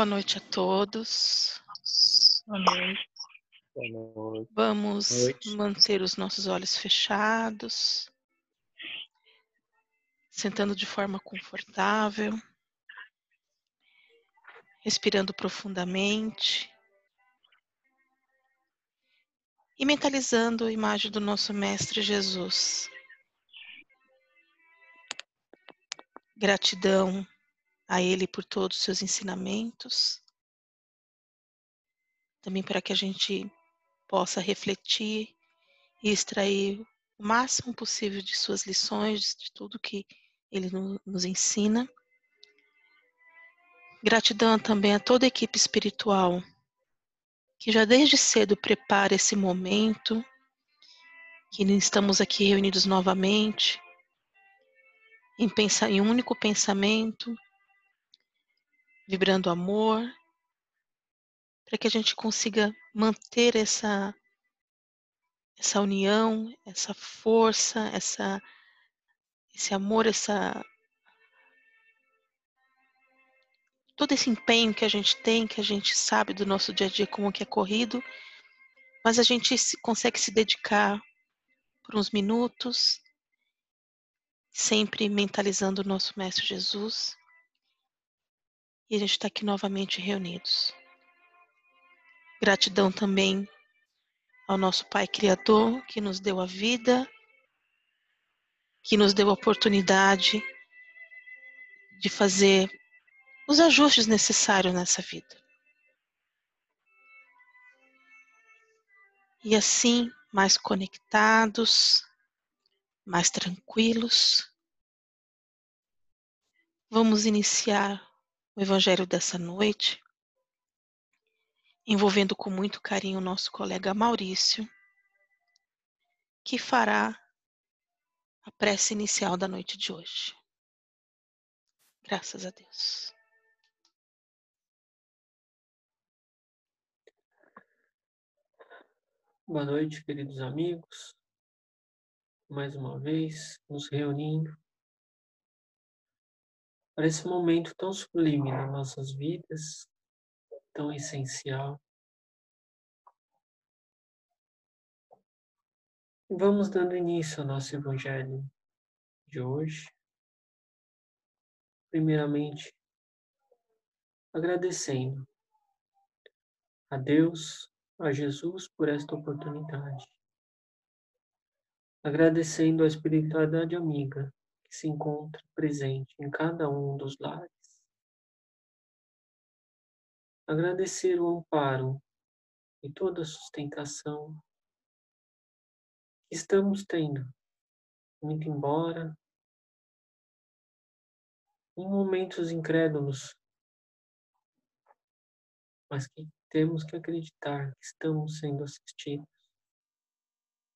Boa noite a todos. Boa noite. Boa noite. Vamos Noite. manter os nossos olhos fechados, sentando de forma confortável, respirando profundamente e mentalizando a imagem do nosso Mestre Jesus. Gratidão a Ele por todos os seus ensinamentos, também para que a gente possa refletir e extrair o máximo possível de suas lições, de tudo que Ele no- nos ensina. Gratidão também a toda a equipe espiritual que já desde cedo prepara esse momento, que estamos aqui reunidos novamente em, pensa, em um único pensamento, vibrando amor, para que a gente consiga manter essa essa união, essa força, essa esse amor, essa todo esse empenho que a gente tem, que a gente sabe do nosso dia a dia como que é corrido, mas a gente se- consegue se dedicar por uns minutos, sempre mentalizando o nosso Mestre Jesus. E a gente está aqui novamente reunidos. Gratidão também ao nosso Pai Criador, que nos deu a vida, que nos deu a oportunidade de fazer os ajustes necessários nessa vida. E assim, mais conectados, mais tranquilos, vamos iniciar o Evangelho dessa noite, envolvendo com muito carinho o nosso colega Maurício, que fará a prece inicial da noite de hoje. Graças a Deus. Boa noite, queridos amigos. Mais uma vez, nos reunindo para esse momento tão sublime nas nossas vidas, tão essencial. Vamos dando início ao nosso Evangelho de hoje. Primeiramente, agradecendo a Deus, a Jesus por esta oportunidade. Agradecendo a espiritualidade amiga que se encontra presente em cada um dos lares. Agradecer o amparo e toda a sustentação que estamos tendo, muito embora em momentos incrédulos, mas que temos que acreditar que estamos sendo assistidos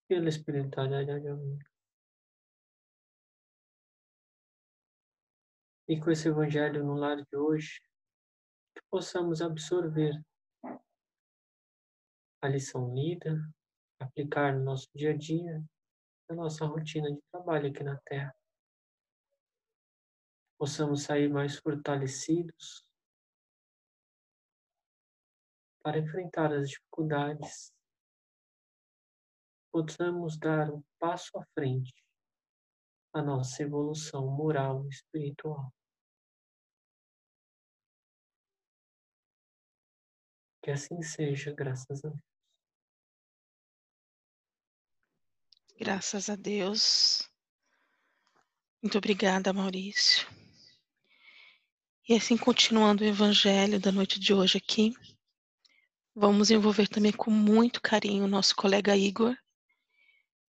pela espiritualidade amiga. E com esse evangelho no lar de hoje, que possamos absorver a lição lida, aplicar no nosso dia a dia, na nossa rotina de trabalho aqui na Terra. Possamos sair mais fortalecidos para enfrentar as dificuldades. Possamos dar um passo à frente à nossa evolução moral e espiritual. Que assim seja, graças a Deus. Graças a Deus. Muito obrigada, Maurício. E assim, continuando o evangelho da noite de hoje aqui, vamos envolver também com muito carinho o nosso colega Igor,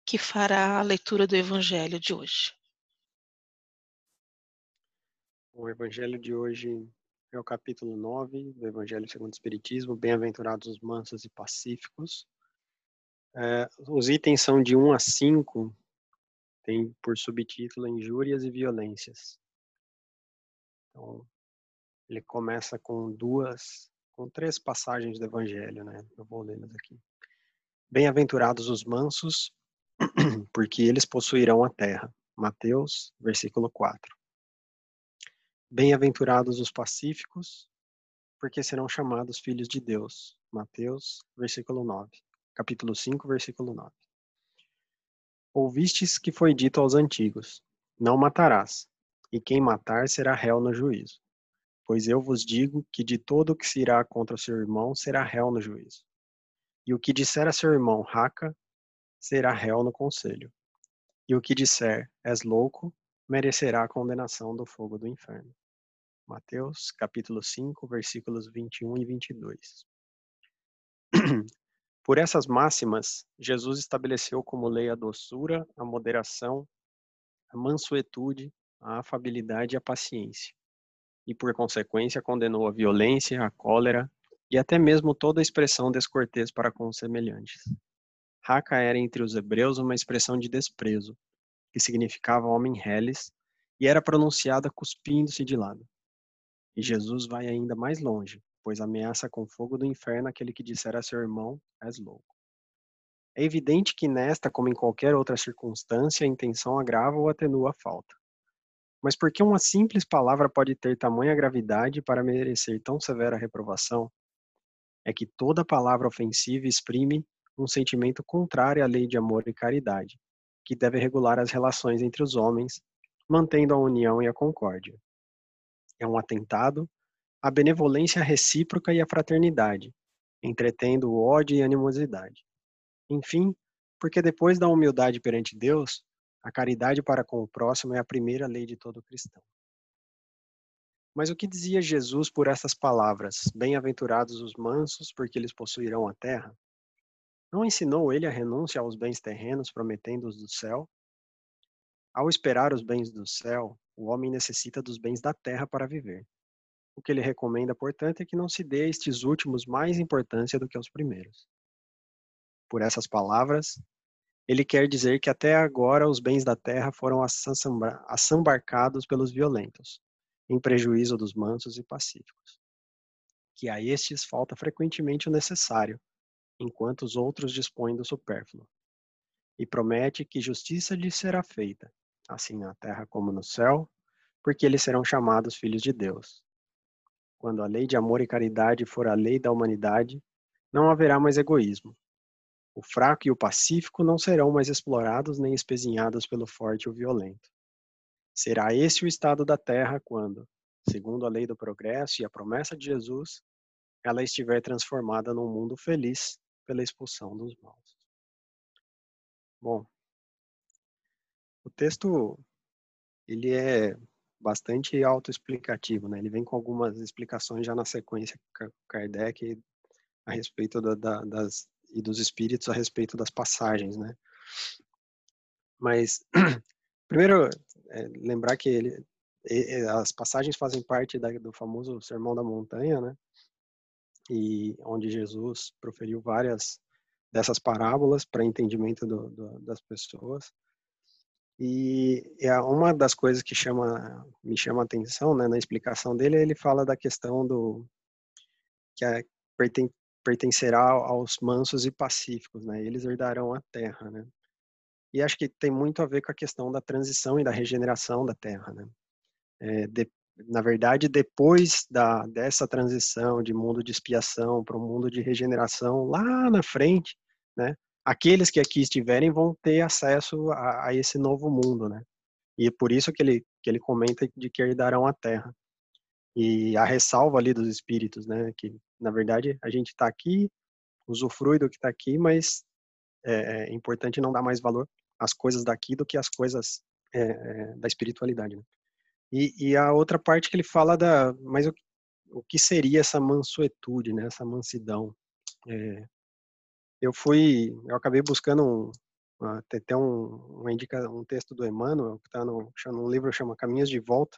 que fará a leitura do evangelho de hoje. O evangelho de hoje é o capítulo 9 do Evangelho segundo o Espiritismo, Bem-aventurados os mansos e pacíficos. É, os itens são de 1 a 5, tem por subtítulo Injúrias e Violências. Então, ele começa com duas, com três passagens do Evangelho, né? Eu vou lê-las aqui. Bem-aventurados os mansos, porque eles possuirão a terra. Mateus, versículo 4. Bem-aventurados os pacíficos, porque serão chamados filhos de Deus. Mateus, versículo 9. Capítulo 5, versículo 9. Ouvistes que foi dito aos antigos: Não matarás, e quem matar será réu no juízo. Pois eu vos digo que de todo o que se irá contra o seu irmão será réu no juízo. E o que disser a seu irmão raca, será réu no conselho. E o que disser és louco, merecerá a condenação do fogo do inferno. Mateus, capítulo 5, versículos 21 e 22. Por essas máximas, Jesus estabeleceu como lei a doçura, a moderação, a mansuetude, a afabilidade e a paciência. E por consequência condenou a violência, a cólera e até mesmo toda expressão descortês para com os semelhantes. Raca era entre os hebreus uma expressão de desprezo, que significava homem reles, e era pronunciada cuspindo-se de lado. E Jesus vai ainda mais longe, pois ameaça com fogo do inferno aquele que disser a seu irmão, és louco. É evidente que nesta, como em qualquer outra circunstância, a intenção agrava ou atenua a falta. Mas por que uma simples palavra pode ter tamanha gravidade para merecer tão severa reprovação? É que toda palavra ofensiva exprime um sentimento contrário à lei de amor e caridade, que deve regular as relações entre os homens, mantendo a união e a concórdia. É um atentado à benevolência recíproca e à fraternidade, entretendo o ódio e animosidade. Enfim, porque depois da humildade perante Deus, a caridade para com o próximo é a primeira lei de todo cristão. Mas o que dizia Jesus por essas palavras? Bem-aventurados os mansos, porque eles possuirão a terra? Não ensinou ele a renúncia aos bens terrenos, prometendo-os do céu? Ao esperar os bens do céu, o homem necessita dos bens da terra para viver. O que ele recomenda, portanto, é que não se dê a estes últimos mais importância do que aos primeiros. Por essas palavras, ele quer dizer que até agora os bens da terra foram assambarcados pelos violentos, em prejuízo dos mansos e pacíficos. Que a estes falta frequentemente o necessário, enquanto os outros dispõem do supérfluo. E promete que justiça lhes será feita, assim na terra como no céu, porque eles serão chamados filhos de Deus. Quando a lei de amor e caridade for a lei da humanidade, não haverá mais egoísmo. O fraco e o pacífico não serão mais explorados nem espezinhados pelo forte e o violento. Será esse o estado da terra quando, segundo a lei do progresso e a promessa de Jesus, ela estiver transformada num mundo feliz pela expulsão dos maus. Bom, o texto ele é bastante autoexplicativo, né? Ele vem com algumas explicações já na sequência Kardec a respeito da, da, das e dos espíritos a respeito das passagens, né? Mas primeiro é, lembrar que ele, as passagens fazem parte da, do famoso Sermão da Montanha, né? E onde Jesus proferiu várias dessas parábolas para entendimento do, do, das pessoas. E é uma das coisas que chama, me chama a atenção né, na explicação dele, ele fala da questão do que é, perten, pertencerá aos mansos e pacíficos, né? Eles herdarão a terra, né? E acho que tem muito a ver com a questão da transição e da regeneração da terra, né? É, de, na verdade, depois da, dessa transição de mundo de expiação para um mundo de regeneração, lá na frente, né, aqueles que aqui estiverem vão ter acesso a, a, esse novo mundo, né? E é por isso que ele, que ele comenta de que herdarão a terra. E a ressalva ali dos espíritos, né, que na verdade a gente está aqui, usufrui do que está aqui, mas é, é, importante não dar mais valor às coisas daqui do que às coisas é, é da espiritualidade. Né? E, e, a outra parte que ele fala da, mas o, o que seria essa mansuetude, né? Essa mansidão. É, eu fui, eu acabei buscando um, até um, uma indica, um texto do Emmanuel que está no, no livro chama Caminhos de Volta.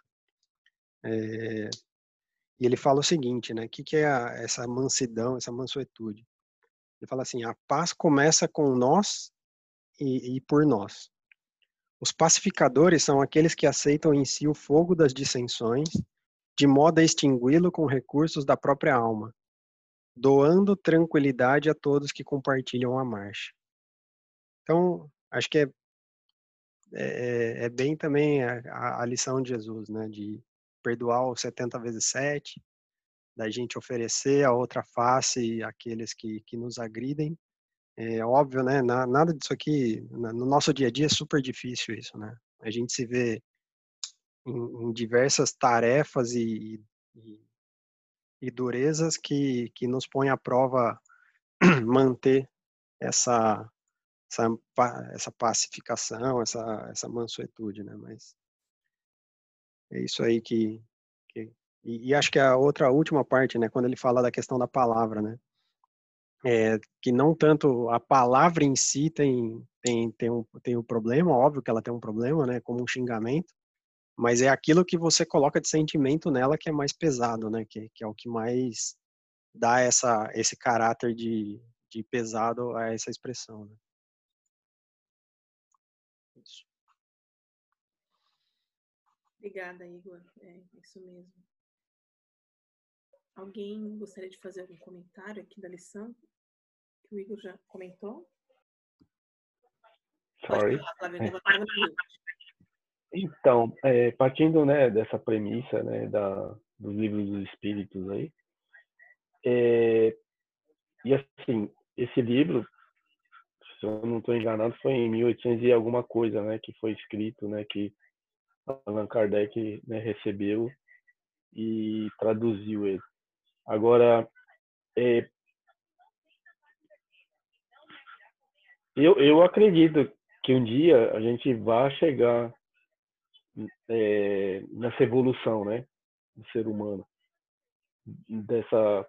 É, e ele fala o seguinte, né? O que, que é a, essa mansidão, essa mansuetude? Ele fala assim: a paz começa com nós e, e por nós. Os pacificadores são aqueles que aceitam em si o fogo das dissensões, de modo a extingui-lo com recursos da própria alma, doando tranquilidade a todos que compartilham a marcha. Então, acho que é, é, é bem também a, a, lição de Jesus, né, de perdoar os 70 vezes 7, da gente oferecer a outra face àqueles que, que nos agridem. É óbvio, né? Nada disso aqui, no nosso dia a dia é super difícil isso, né? A gente se vê em, em diversas tarefas e, e, e, durezas que, que nos põem à prova manter essa, essa, essa pacificação, essa, essa mansuetude, né? Mas é isso aí que, que e, e, acho que a outra última parte, né, quando ele fala da questão da palavra, né, é, que não tanto a palavra em si tem tem tem um tem um problema, óbvio que ela tem um problema, né, como um xingamento, mas é aquilo que você coloca de sentimento nela que é mais pesado, né, que, que é o que mais dá essa esse caráter de, de pesado a essa expressão, né? Isso. Obrigada, Igor. É isso mesmo. Alguém gostaria de fazer algum comentário aqui da lição? Que o Igor já comentou? Sorry. Então, é, partindo né, dessa premissa né, da, dos livros dos espíritos aí, é, e assim, esse livro, se eu não estou enganado, foi em 1800 e alguma coisa, né, que foi escrito, né, que Allan Kardec né, recebeu e traduziu ele. Agora, é, eu, eu acredito que um dia a gente vai chegar é, nessa evolução, né, do ser humano, dessa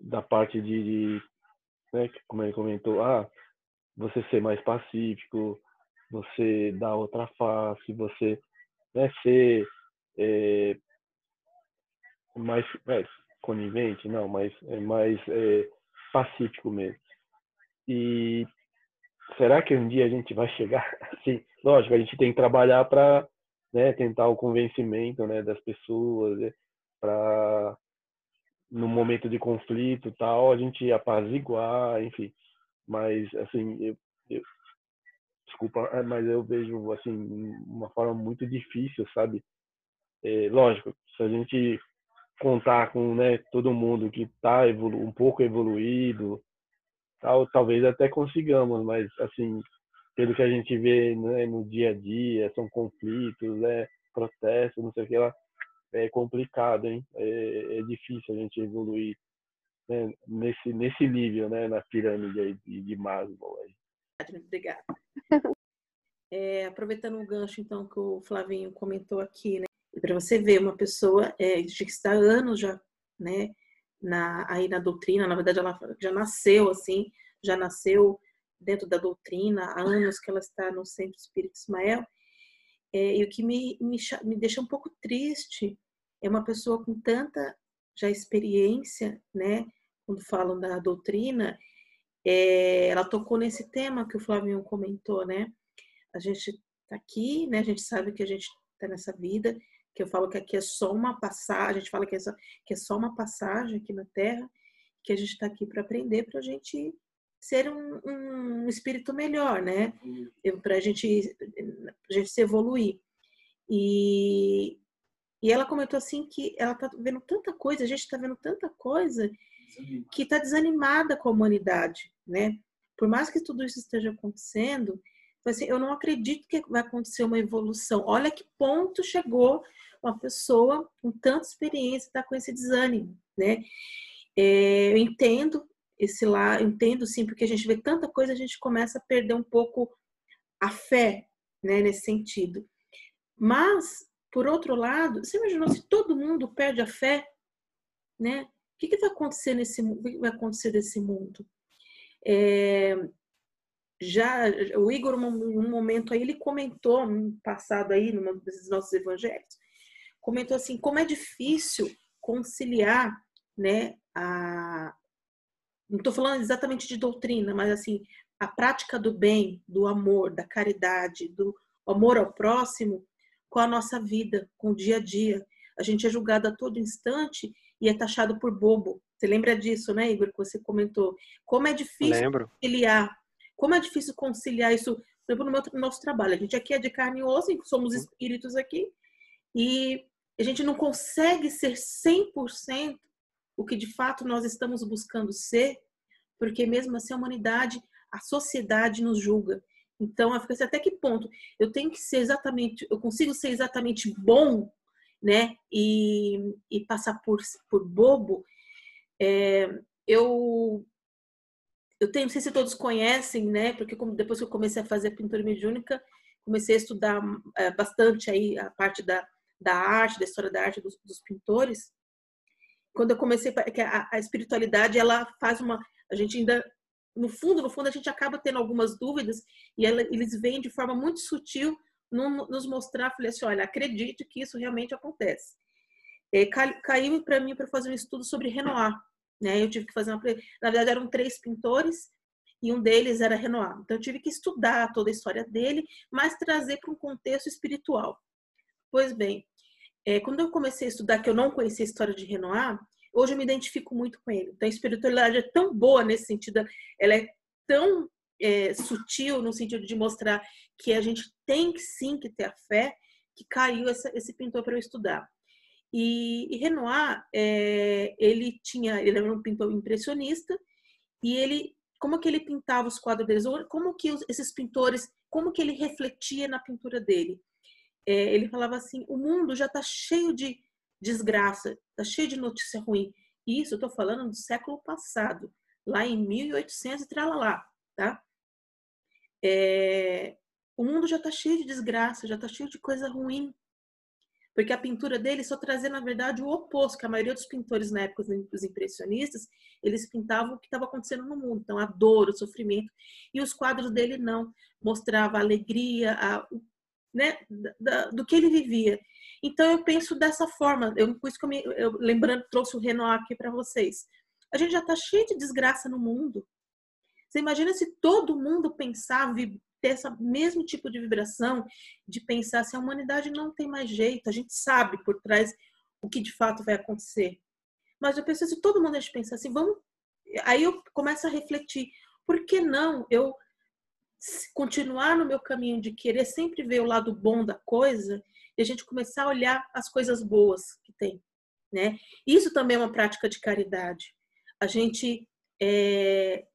da parte de, de né, como ele comentou, ah, você ser mais pacífico, você dar outra face, você né, ser é, mais é, conivente, não, mas é mais é, pacífico mesmo. E será que um dia a gente vai chegar assim? Lógico, a gente tem que trabalhar para né, tentar o convencimento né, das pessoas, né, para no momento de conflito tal, a gente apaziguar, enfim. Mas, assim, eu, eu, desculpa, é, mas eu vejo, assim, uma forma muito difícil, sabe? É, lógico, se a gente contar com né, todo mundo que está um pouco evoluído, tal, talvez até consigamos, mas assim, pelo que a gente vê né, no dia a dia, são conflitos, né, protestos, não sei o que lá, é complicado, hein? É, é difícil a gente evoluir né, nesse, nesse nível, né, na pirâmide aí de, de Maslow. Aí. Obrigada. É, aproveitando o gancho, então, que o Flavinho comentou aqui, né? Para você ver, uma pessoa é, que está há anos já, né, na, aí na doutrina, na verdade ela já nasceu assim, já nasceu dentro da doutrina, há anos que ela está no Centro Espírito Ismael, é, e o que me, me, me deixa um pouco triste é uma pessoa com tanta já experiência, né, quando falam da doutrina, é, ela tocou nesse tema que o Flavinho comentou, né, a gente está aqui, né, a gente sabe que a gente está nessa vida, que eu falo que aqui é só uma passagem, a gente fala que é só, que é só uma passagem aqui na Terra, que a gente está aqui para aprender, para a gente ser um, um espírito melhor, né? Para a gente, a gente se evoluir. E, e ela comentou assim que ela está vendo tanta coisa, a gente está vendo tanta coisa que está desanimada com a humanidade, né? Por mais que tudo isso esteja acontecendo, assim, eu não acredito que vai acontecer uma evolução. Olha que ponto chegou uma pessoa com tanta experiência está com esse desânimo, né? É, eu entendo esse lá, entendo sim, porque a gente vê tanta coisa, a gente começa a perder um pouco a fé, né, nesse sentido. Mas, por outro lado, você imaginou se todo mundo perde a fé, né? O que, que vai acontecer nesse o que vai acontecer nesse mundo? É, já o Igor, um momento aí, ele comentou no passado aí, num desses nossos evangelhos, comentou assim, como é difícil conciliar, né, a, não estou falando exatamente de doutrina, mas assim, a prática do bem, do amor, da caridade, do amor ao próximo com a nossa vida, com o dia a dia. A gente é julgado a todo instante e é taxado por bobo. Você lembra disso, né, Igor, que você comentou? Como é difícil Lembro. conciliar, como é difícil conciliar isso, por exemplo, no, meu, no nosso trabalho. A gente aqui é de carne e osso, somos uhum. espíritos aqui, e a gente não consegue ser 100% o que de fato nós estamos buscando ser, porque mesmo assim a humanidade, a sociedade nos julga. Então, eu fico assim, até que ponto eu tenho que ser exatamente, eu consigo ser exatamente bom, né, e, e passar por, por bobo. É, eu eu tenho, não sei se todos conhecem, né, porque depois que eu comecei a fazer pintura mediúnica, comecei a estudar é, bastante aí a parte da, da arte, da história da arte dos, dos pintores. Quando eu comecei, que a, a espiritualidade, ela faz uma, a gente ainda no fundo, no fundo, a gente acaba tendo algumas dúvidas e ela, eles vêm de forma muito sutil no, nos mostrar, falei assim, olha, acredite que isso realmente acontece. É, caiu para mim para fazer um estudo sobre Renoir, né? Eu tive que fazer uma, na verdade eram três pintores e um deles era Renoir. Então eu tive que estudar toda a história dele, mas trazer para um contexto espiritual. Pois bem, é, quando eu comecei a estudar que eu não conhecia a história de Renoir, hoje eu me identifico muito com ele. Então, a espiritualidade é tão boa nesse sentido, ela é tão é, sutil no sentido de mostrar que a gente tem sim que ter a fé, que caiu essa, esse pintor para eu estudar. E, e Renoir, é, ele tinha, ele era um pintor impressionista e ele, como que ele pintava os quadros deles, como que os, esses pintores, como que ele refletia na pintura dele. É, ele falava assim, o mundo já está cheio de desgraça, tá cheio de notícia ruim. Isso eu estou falando do século passado, lá em 1800 e tralalá, tá? É, o mundo já está cheio de desgraça, já está cheio de coisa ruim. Porque a pintura dele só trazia, na verdade, o oposto, que a maioria dos pintores na época dos impressionistas, eles pintavam o que estava acontecendo no mundo. Então, a dor, o sofrimento. E os quadros dele não. Mostrava a alegria, a, né, da, do que ele vivia. Então eu penso dessa forma, eu, por isso que eu, me, eu lembrando, trouxe o Renoir aqui para vocês. A gente já está cheio de desgraça no mundo. Você imagina se todo mundo pensar, ter esse mesmo tipo de vibração, de pensar se a humanidade não tem mais jeito, a gente sabe por trás o que de fato vai acontecer. Mas eu penso se todo mundo a gente pensar assim, vamos. Aí eu começo a refletir, por que não eu continuar no meu caminho de querer sempre ver o lado bom da coisa e a gente começar a olhar as coisas boas que tem, né? Isso também é uma prática de caridade. A gente é,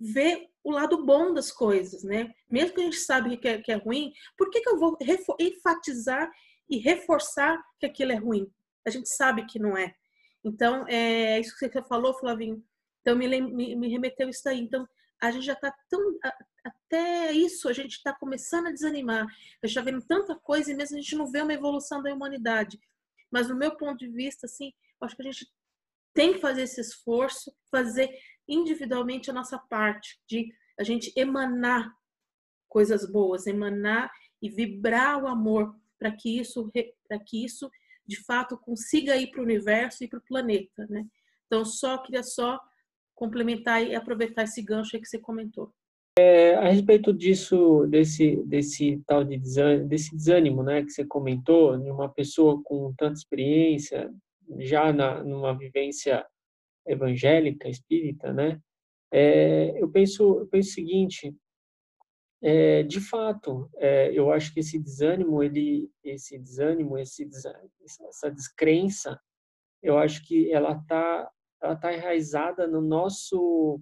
vê o lado bom das coisas, né? Mesmo que a gente sabe que é, que é ruim, por que, que eu vou enfatizar e reforçar que aquilo é ruim? A gente sabe que não é. Então, é isso que você falou, Flavinho. Então, me, me, me remeteu isso aí. Então, a gente já está tão. Até isso a gente está começando a desanimar. A gente está vendo tanta coisa e mesmo a gente não vê uma evolução da humanidade. Mas, no meu ponto de vista, assim, acho que a gente tem que fazer esse esforço, fazer individualmente a nossa parte, de a gente emanar coisas boas, emanar e vibrar o amor para que isso para que isso de fato consiga ir para o universo e para o planeta, né? Então só queria só complementar e aproveitar esse gancho que você comentou. É, a respeito disso, desse, desse tal de desânimo, desse desânimo, né, que você comentou, de uma pessoa com tanta experiência, já na, numa vivência evangélica, espírita, né, é, eu penso, eu penso o seguinte, é, de fato, é, eu acho que esse desânimo, ele, esse desânimo, esse, essa descrença, eu acho que ela está ela está enraizada no nosso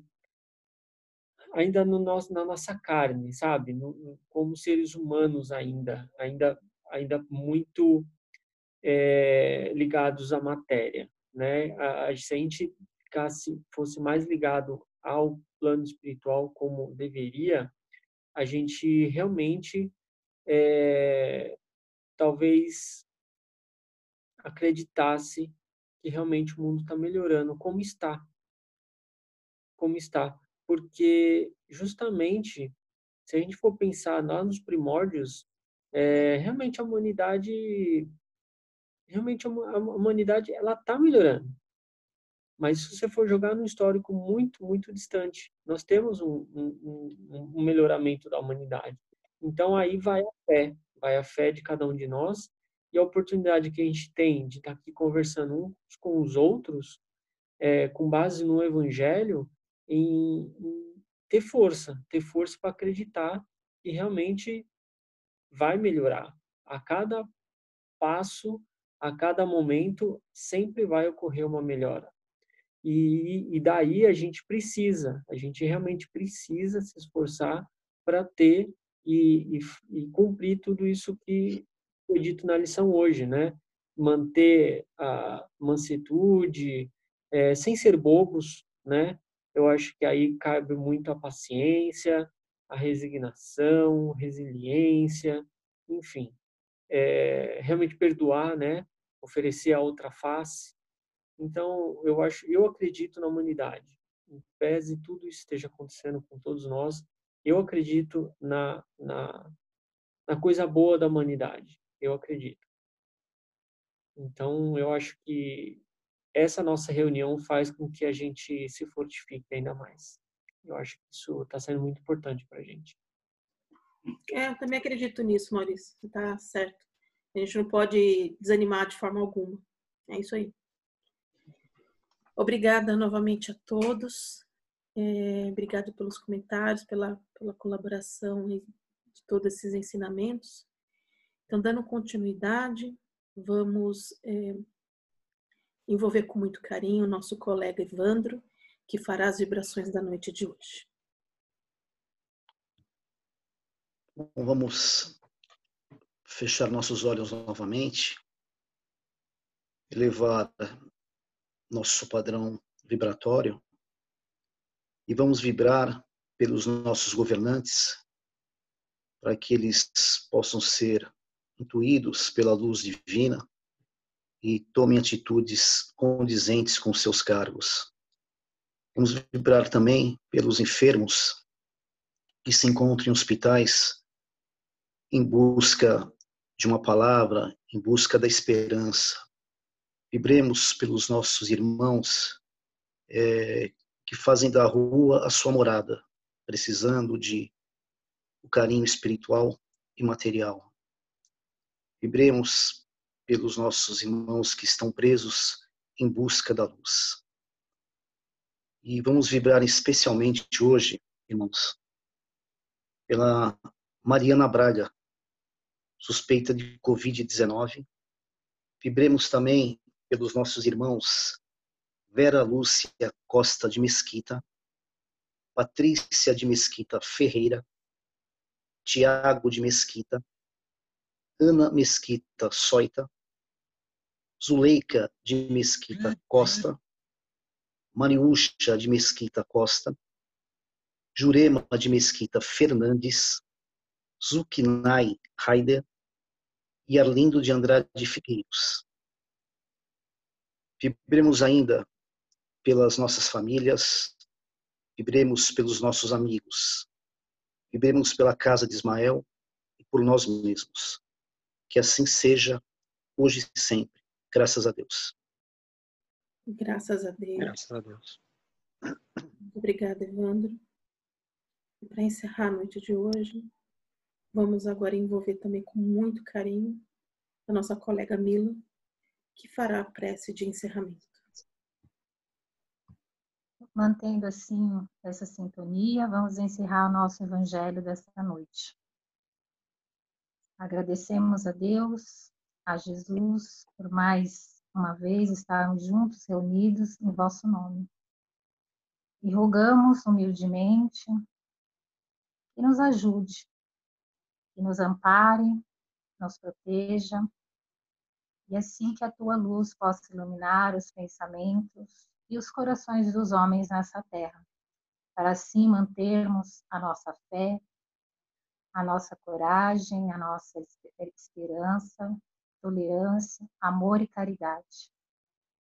ainda no nosso na nossa carne sabe? No, como seres humanos ainda ainda ainda muito é, ligados à matéria né? A, a gente ficasse fosse mais ligado ao plano espiritual como deveria a gente realmente é, talvez acreditasse que realmente o mundo está melhorando, como está. Como está. Porque, justamente, se a gente for pensar lá nos primórdios, é, realmente a humanidade realmente a humanidade ela está melhorando mas se você for jogar num histórico muito muito distante nós temos um, um, um melhoramento da humanidade então aí vai a fé vai a fé de cada um de nós e a oportunidade que a gente tem de estar aqui conversando uns com os outros, é, com base no Evangelho, em, em ter força, ter força para acreditar que realmente vai melhorar. A cada passo, a cada momento, sempre vai ocorrer uma melhora. E, e daí a gente precisa, a gente realmente precisa se esforçar para ter e, e, e, cumprir tudo isso que foi dito na lição hoje, né? Manter a mansitude, é, sem ser bobos, né? Eu acho que aí cabe muito a paciência, a resignação, resiliência, enfim, é, realmente perdoar, né? Oferecer a outra face. Então, eu acho, eu acredito na humanidade. Em pese tudo isso esteja acontecendo com todos nós, eu acredito na, na, na coisa boa da humanidade. Eu acredito. Então, eu acho que essa nossa reunião faz com que a gente se fortifique ainda mais. Eu acho que isso está sendo muito importante para a gente. É, eu também acredito nisso, Maurício. Está certo. A gente não pode desanimar de forma alguma. É isso aí. Obrigada novamente a todos. É, obrigado pelos comentários, pela, pela colaboração de todos esses ensinamentos. Então, dando continuidade, vamos é, envolver com muito carinho o nosso colega Evandro, que fará as vibrações da noite de hoje. Bom, vamos fechar nossos olhos novamente, elevar nosso padrão vibratório e vamos vibrar pelos nossos governantes para que eles possam ser intuídos pela luz divina e tomem atitudes condizentes com seus cargos. Vamos vibrar também pelos enfermos que se encontram em hospitais em busca de uma palavra, em busca da esperança. Vibremos pelos nossos irmãos é, que fazem da rua a sua morada, precisando de o carinho espiritual e material. Vibremos pelos nossos irmãos que estão presos em busca da luz. E vamos vibrar especialmente hoje, irmãos, pela Mariana Braga, suspeita de Covid-19. Vibremos também pelos nossos irmãos Vera Lúcia Costa de Mesquita, Patrícia de Mesquita Ferreira, Tiago de Mesquita, Ana Mesquita Soita, Zuleika de Mesquita Costa, Mariúcha de Mesquita Costa, Jurema de Mesquita Fernandes, Zukinai Haider e Arlindo de Andrade Figueiros. Vibremos ainda pelas nossas famílias, vibremos pelos nossos amigos, vibremos pela casa de Ismael e por nós mesmos. Que assim seja, hoje e sempre Graças a Deus. Graças a Deus. Graças a Deus. Obrigada, Evandro. Para encerrar a noite de hoje, vamos agora envolver também com muito carinho a nossa colega Mila, que fará a prece de encerramento. Mantendo assim essa sintonia, vamos encerrar o nosso evangelho desta noite. Agradecemos a Deus a Jesus por mais uma vez estarmos juntos, reunidos em vosso nome. E rogamos humildemente que nos ajude, que nos ampare, nos proteja, e assim que a tua luz possa iluminar os pensamentos e os corações dos homens nessa terra, para assim mantermos a nossa fé, a nossa coragem, a nossa esperança tolerância, amor e caridade.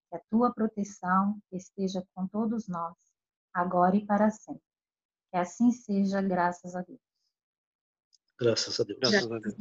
Que a tua proteção esteja com todos nós, agora e para sempre. Que assim seja, graças a Deus. Graças a Deus. Graças a Deus.